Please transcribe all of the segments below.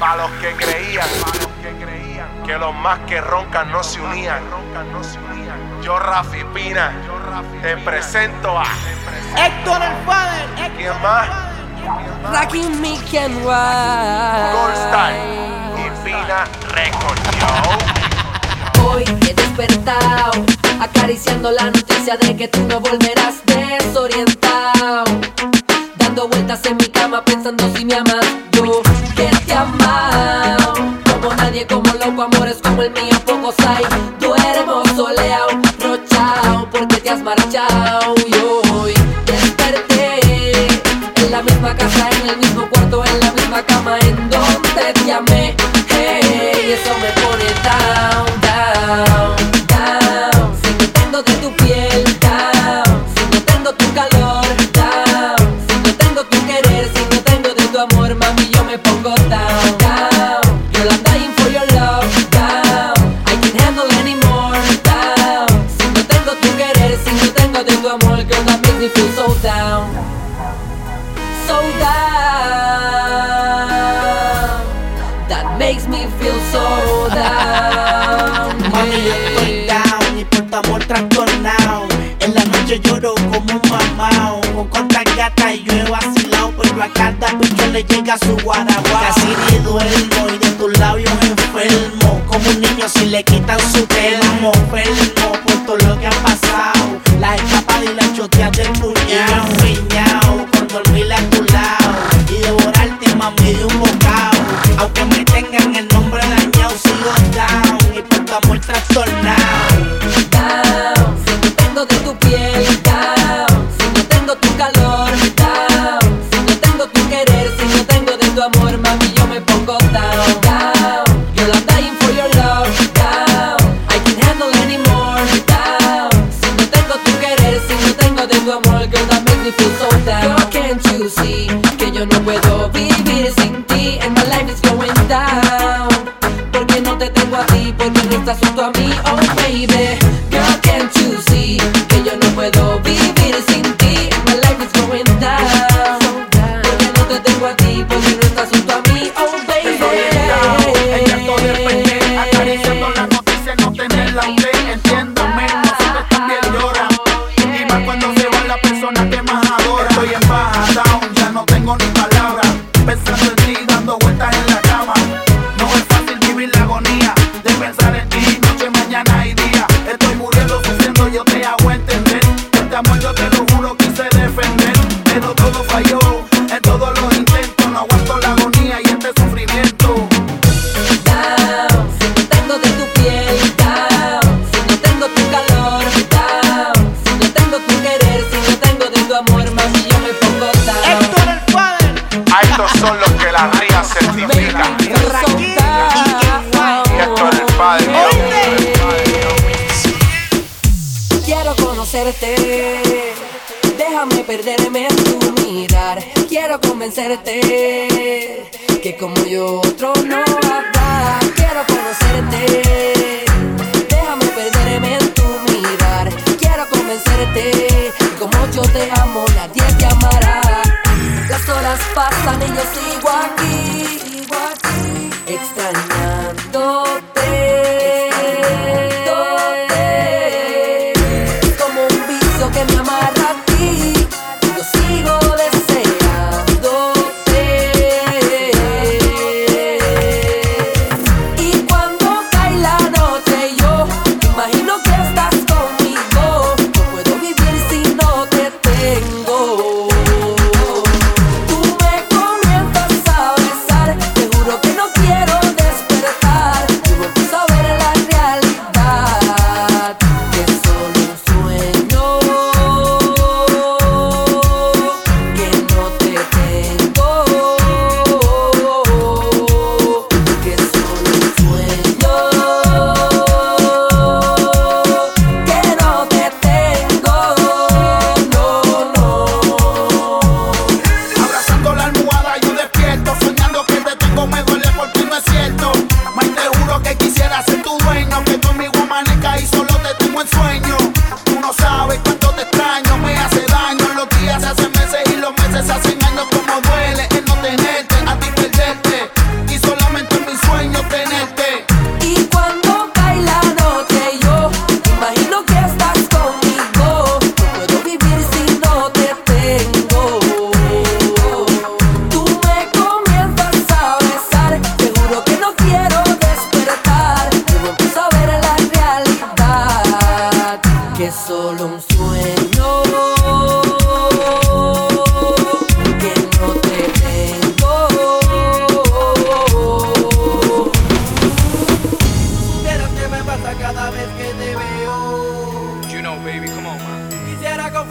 Pa' los que creían, los que creían, que los más que roncan no se unían. Yo Rafi Pina, te presento a Héctor el Fader. ¿Quién más? Rakim Mick and y Pina Record Hoy he despertado, acariciando la noticia de que tú no volverás desorientado. Dando vueltas en mi cama pensando si me amas yo como nadie, como loco, amores como el mío, pocos hay. Yo lloro como un mamao, con cuantas gatas y yo he vacilado, pero a cada bicho le llega su guaraguao. Casi ni duermo y de tus labios enfermo, como un niño si le quitan su termo. Enfermo por todo lo que ha pasado, la escapada y la chotea del pulmón.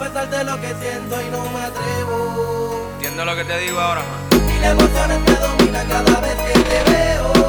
confesarte lo que siento y no me atrevo. Entiendo lo que te digo ahora, man. Y la emoción me domina cada vez que te veo.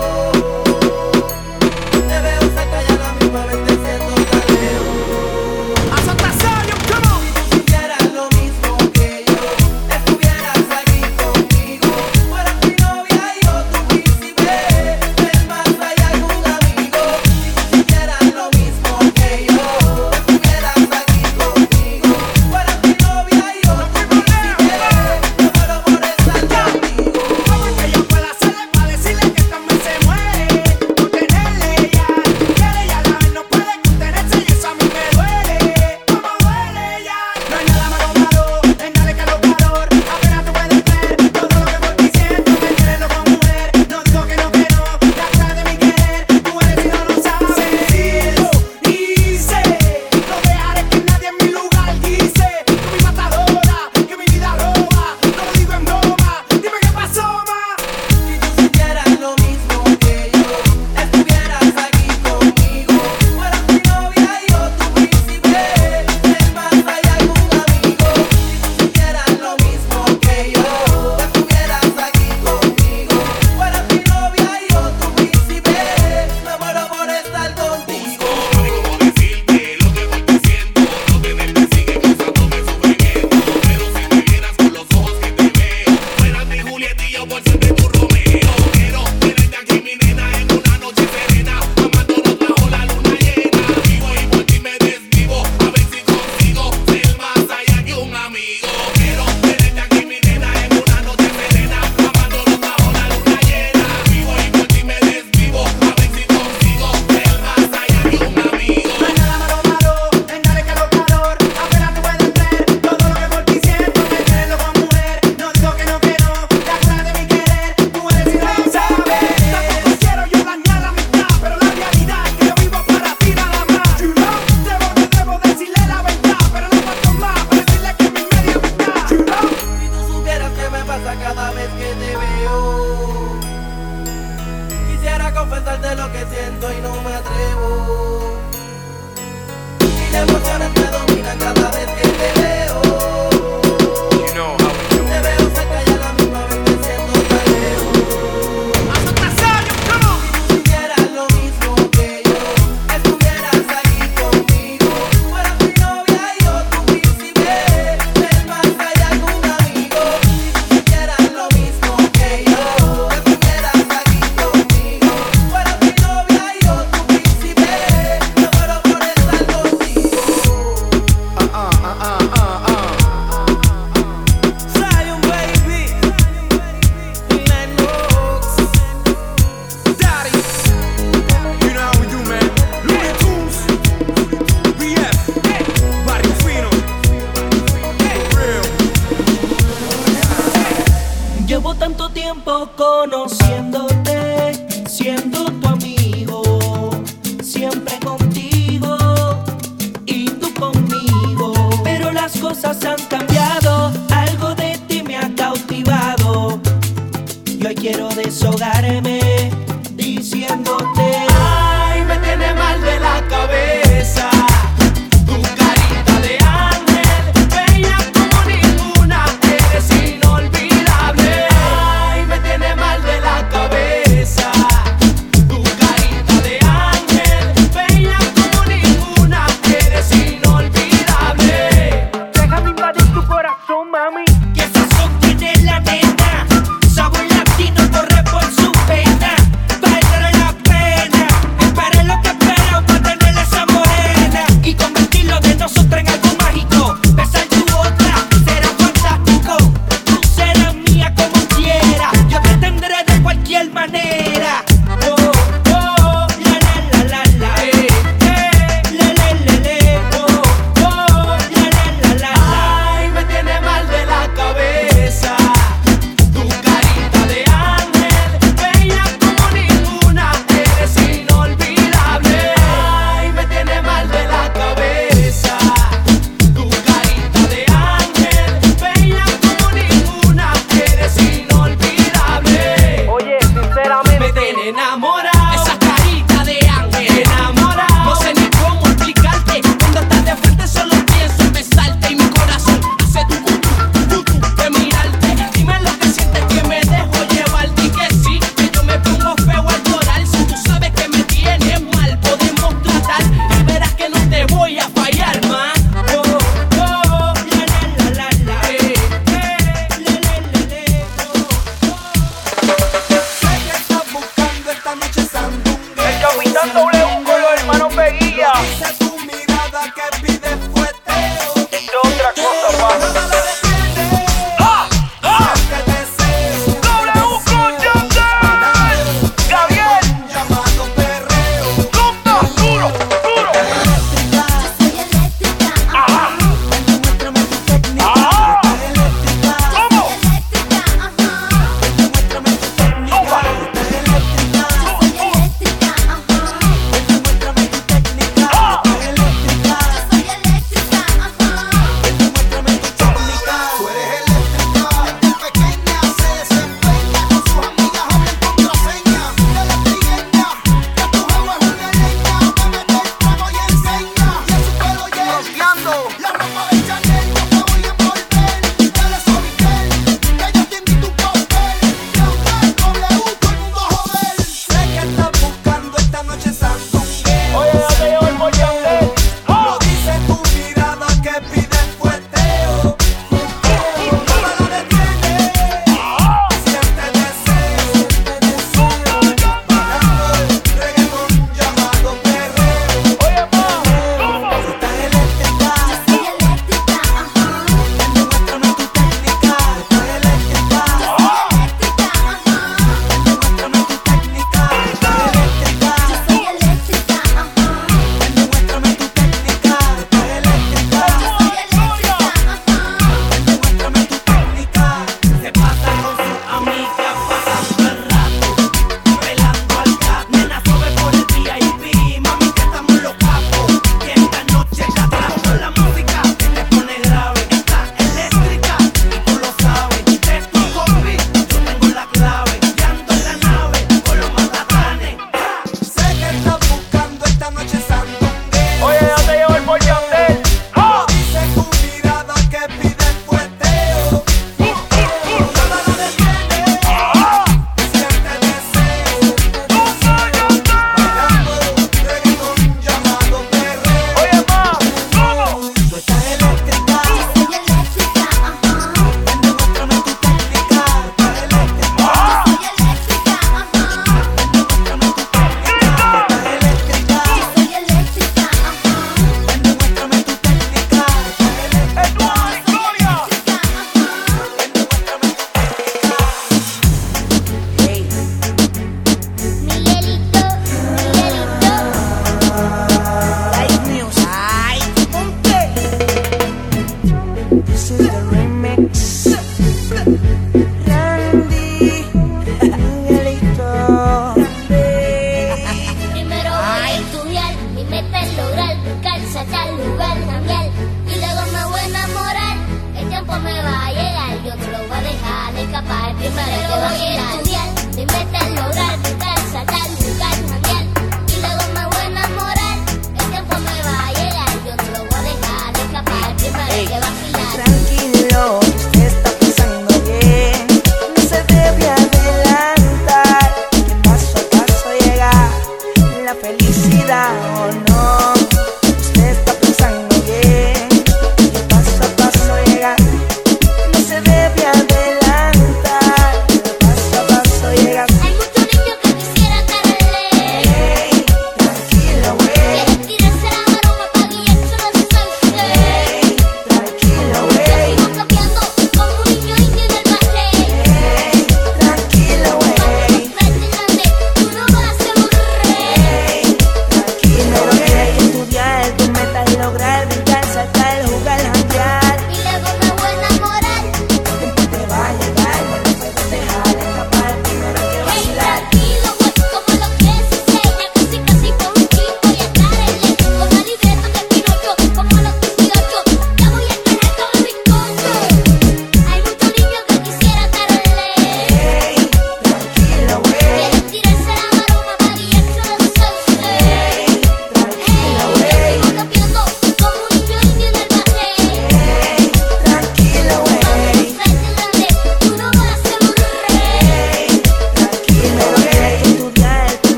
restaurar, calza al lugar cambiar. Y luego me voy a enamorar, el tiempo me va a llegar, yo no lo voy a dejar de escapar, primero voy a estudiar,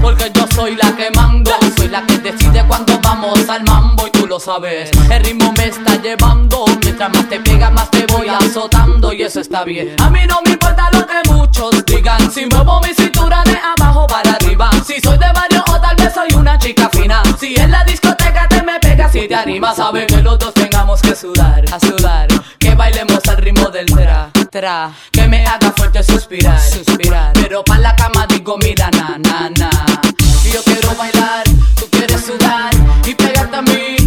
Porque yo soy la que mando, soy la que decide cuando vamos al mambo y tú lo sabes. El ritmo me está llevando, mientras más te pega más te voy azotando y eso está bien. A mí no me importa lo que muchos digan, si muevo mi cintura de abajo para arriba. Si soy de barrio o tal vez soy una chica fina. Si en la discoteca te me pegas y te animas, sabe que los dos tengamos que sudar, a sudar bailemos al ritmo del tra. Que me haga fuerte suspirar. Pero pa' la cama digo, mira, na, na, na. Yo quiero bailar, tú quieres sudar y pegarte a mí.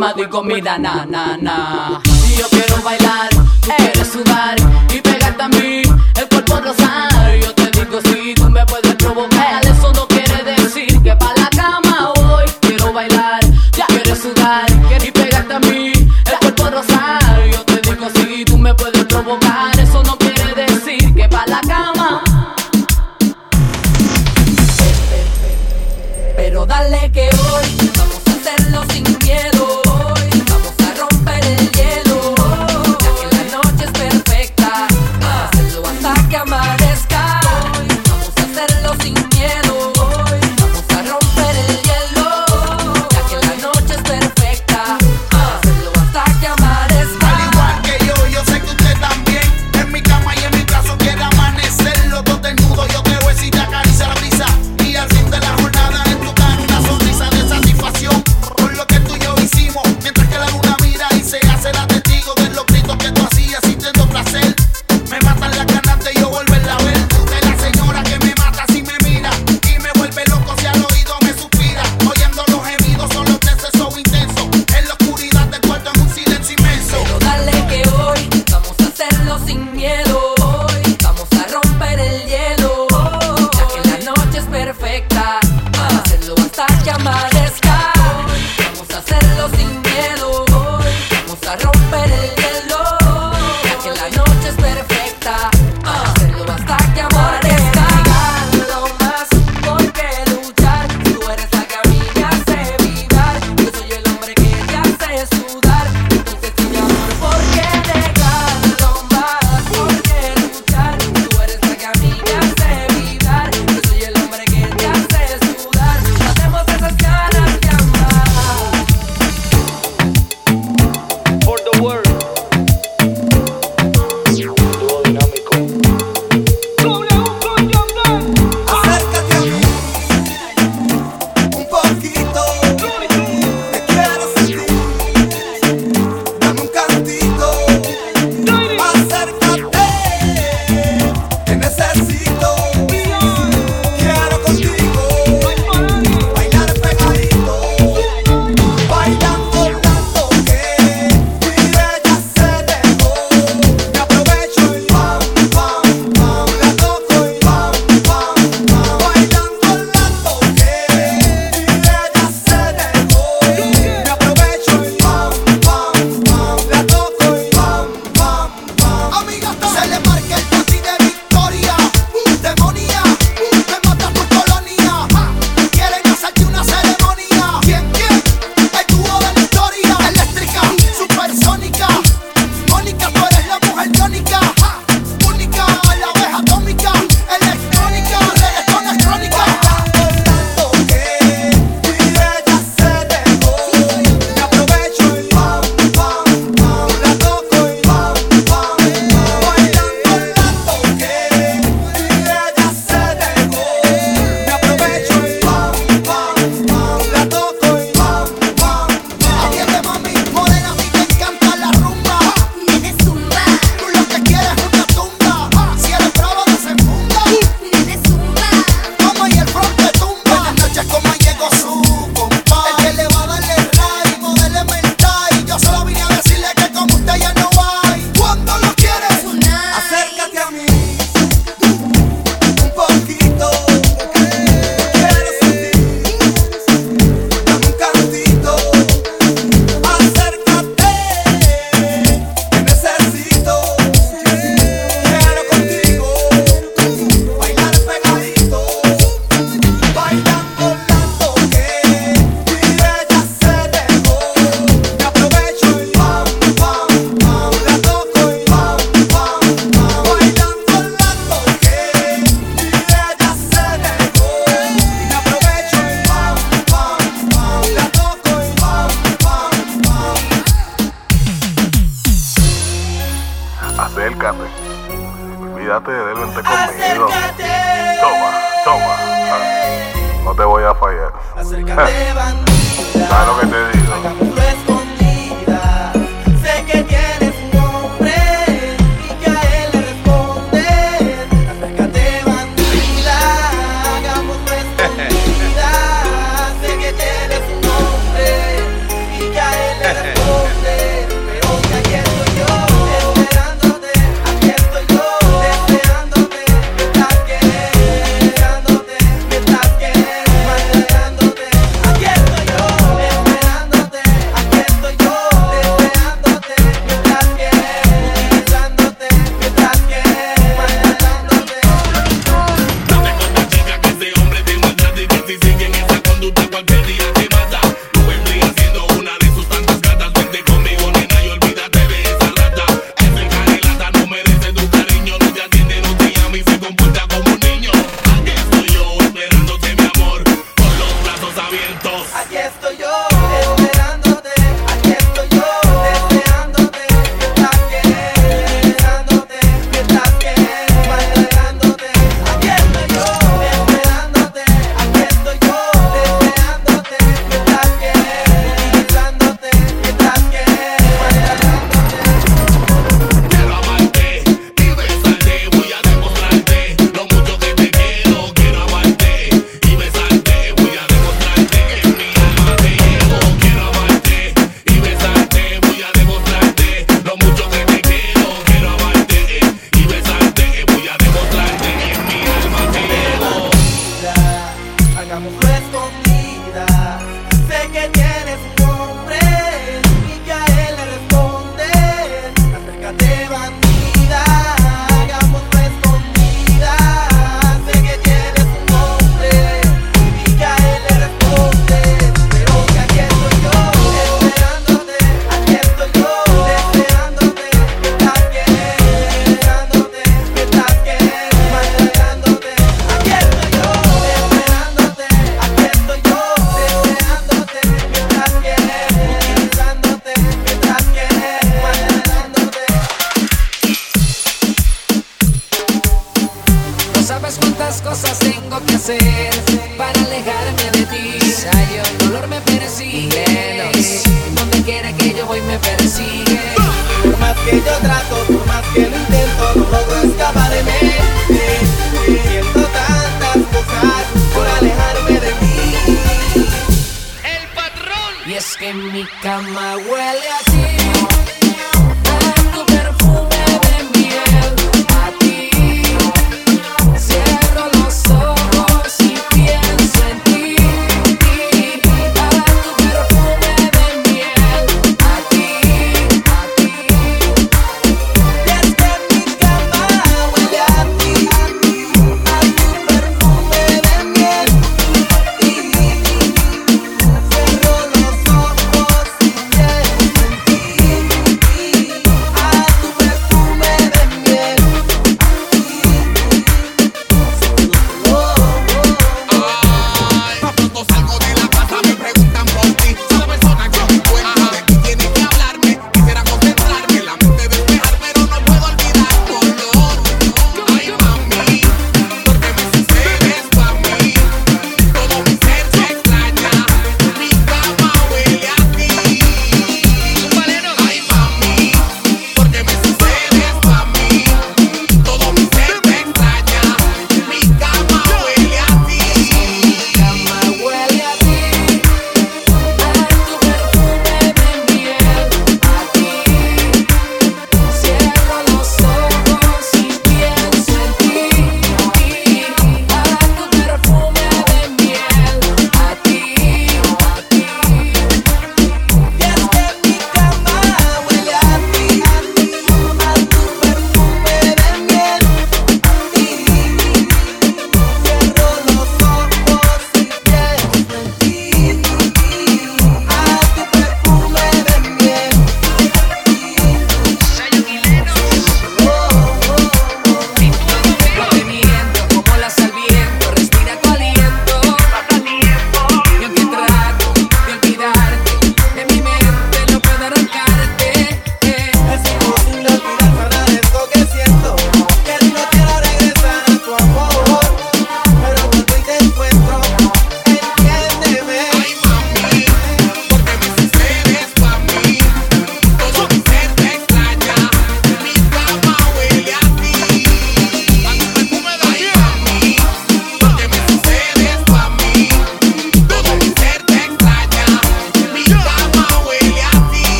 cama doy comida, na, na, na. Si yo quiero bailar.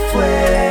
halfway.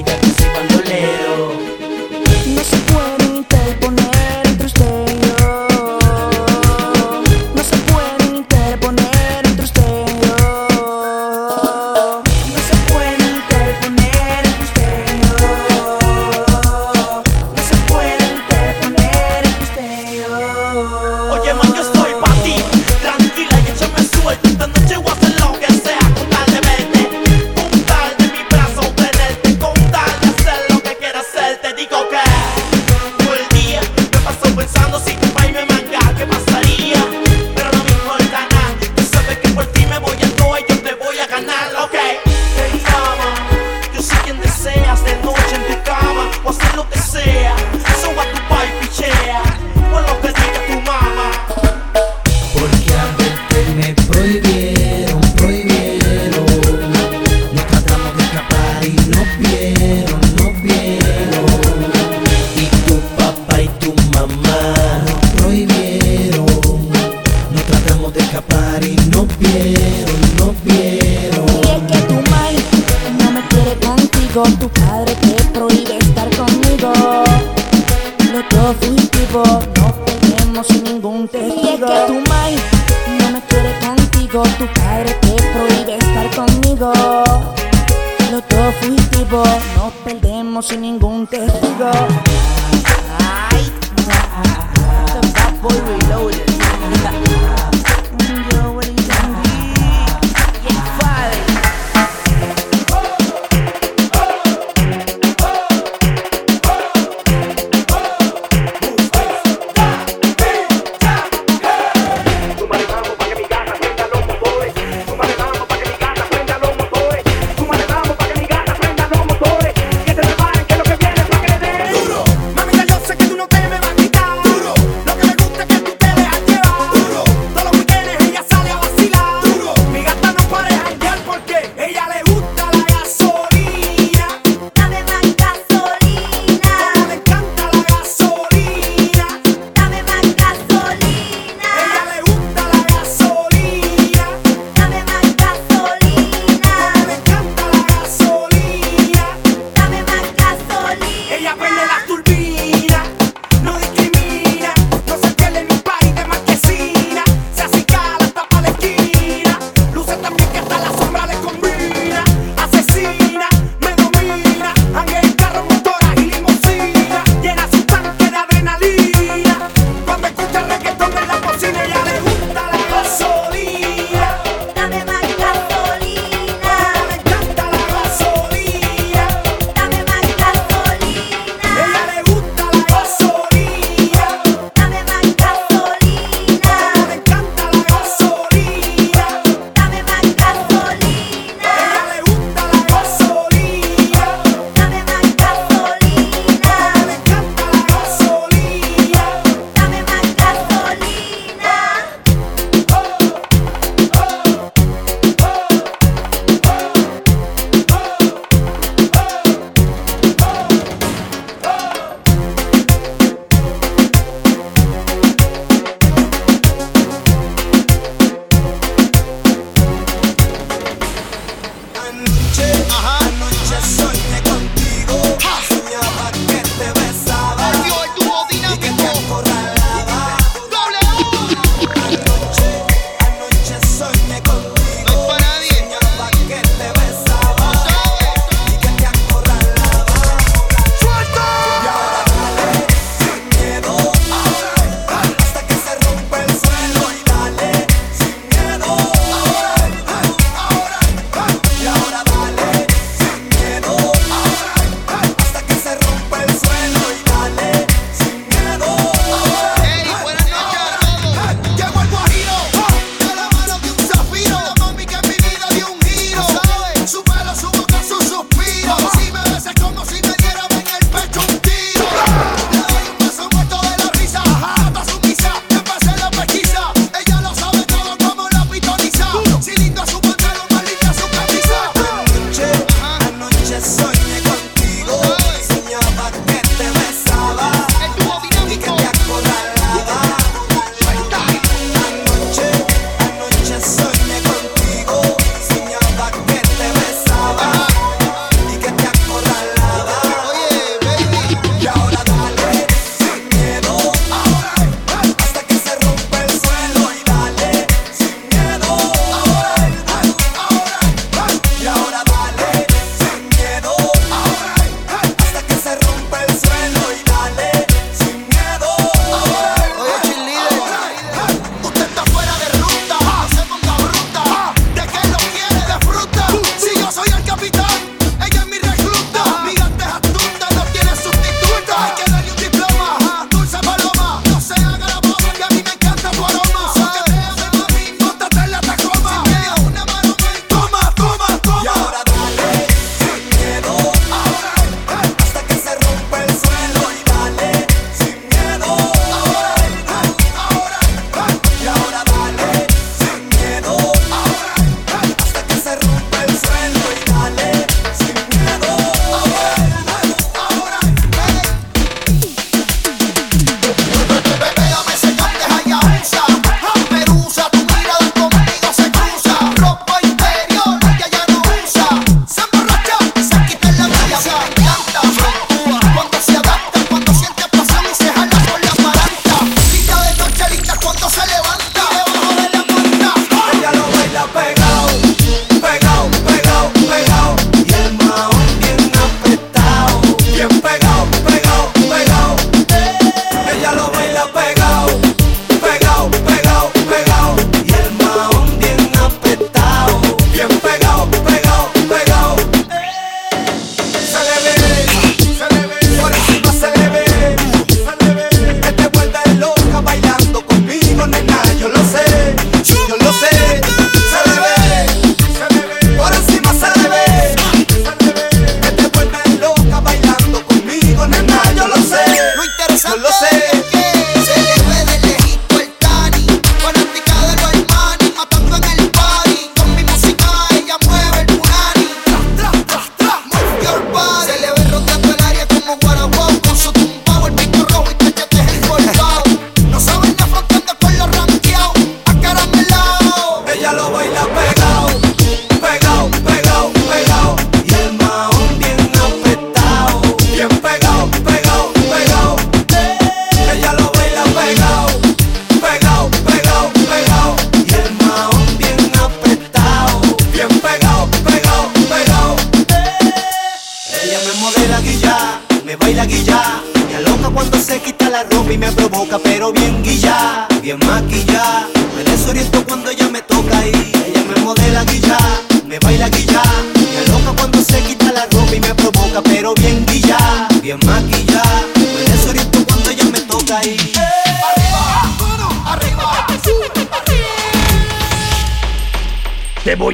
Everybody got tu padre te prohíbe estar conmigo. Lo todo fugitivo, nos perdemos sin ningún testigo. Ay, ay, ay,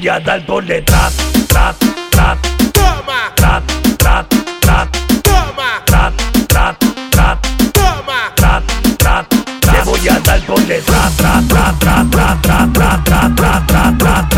voy a dar por detrás, trat, trat, toma, trat, trat, trat, toma, trat, trat, trat, toma, trat, trat, trat, le voy a dar por detrás, trat, trat, trat, trat, trat, trat, trat, trat, trat, trat.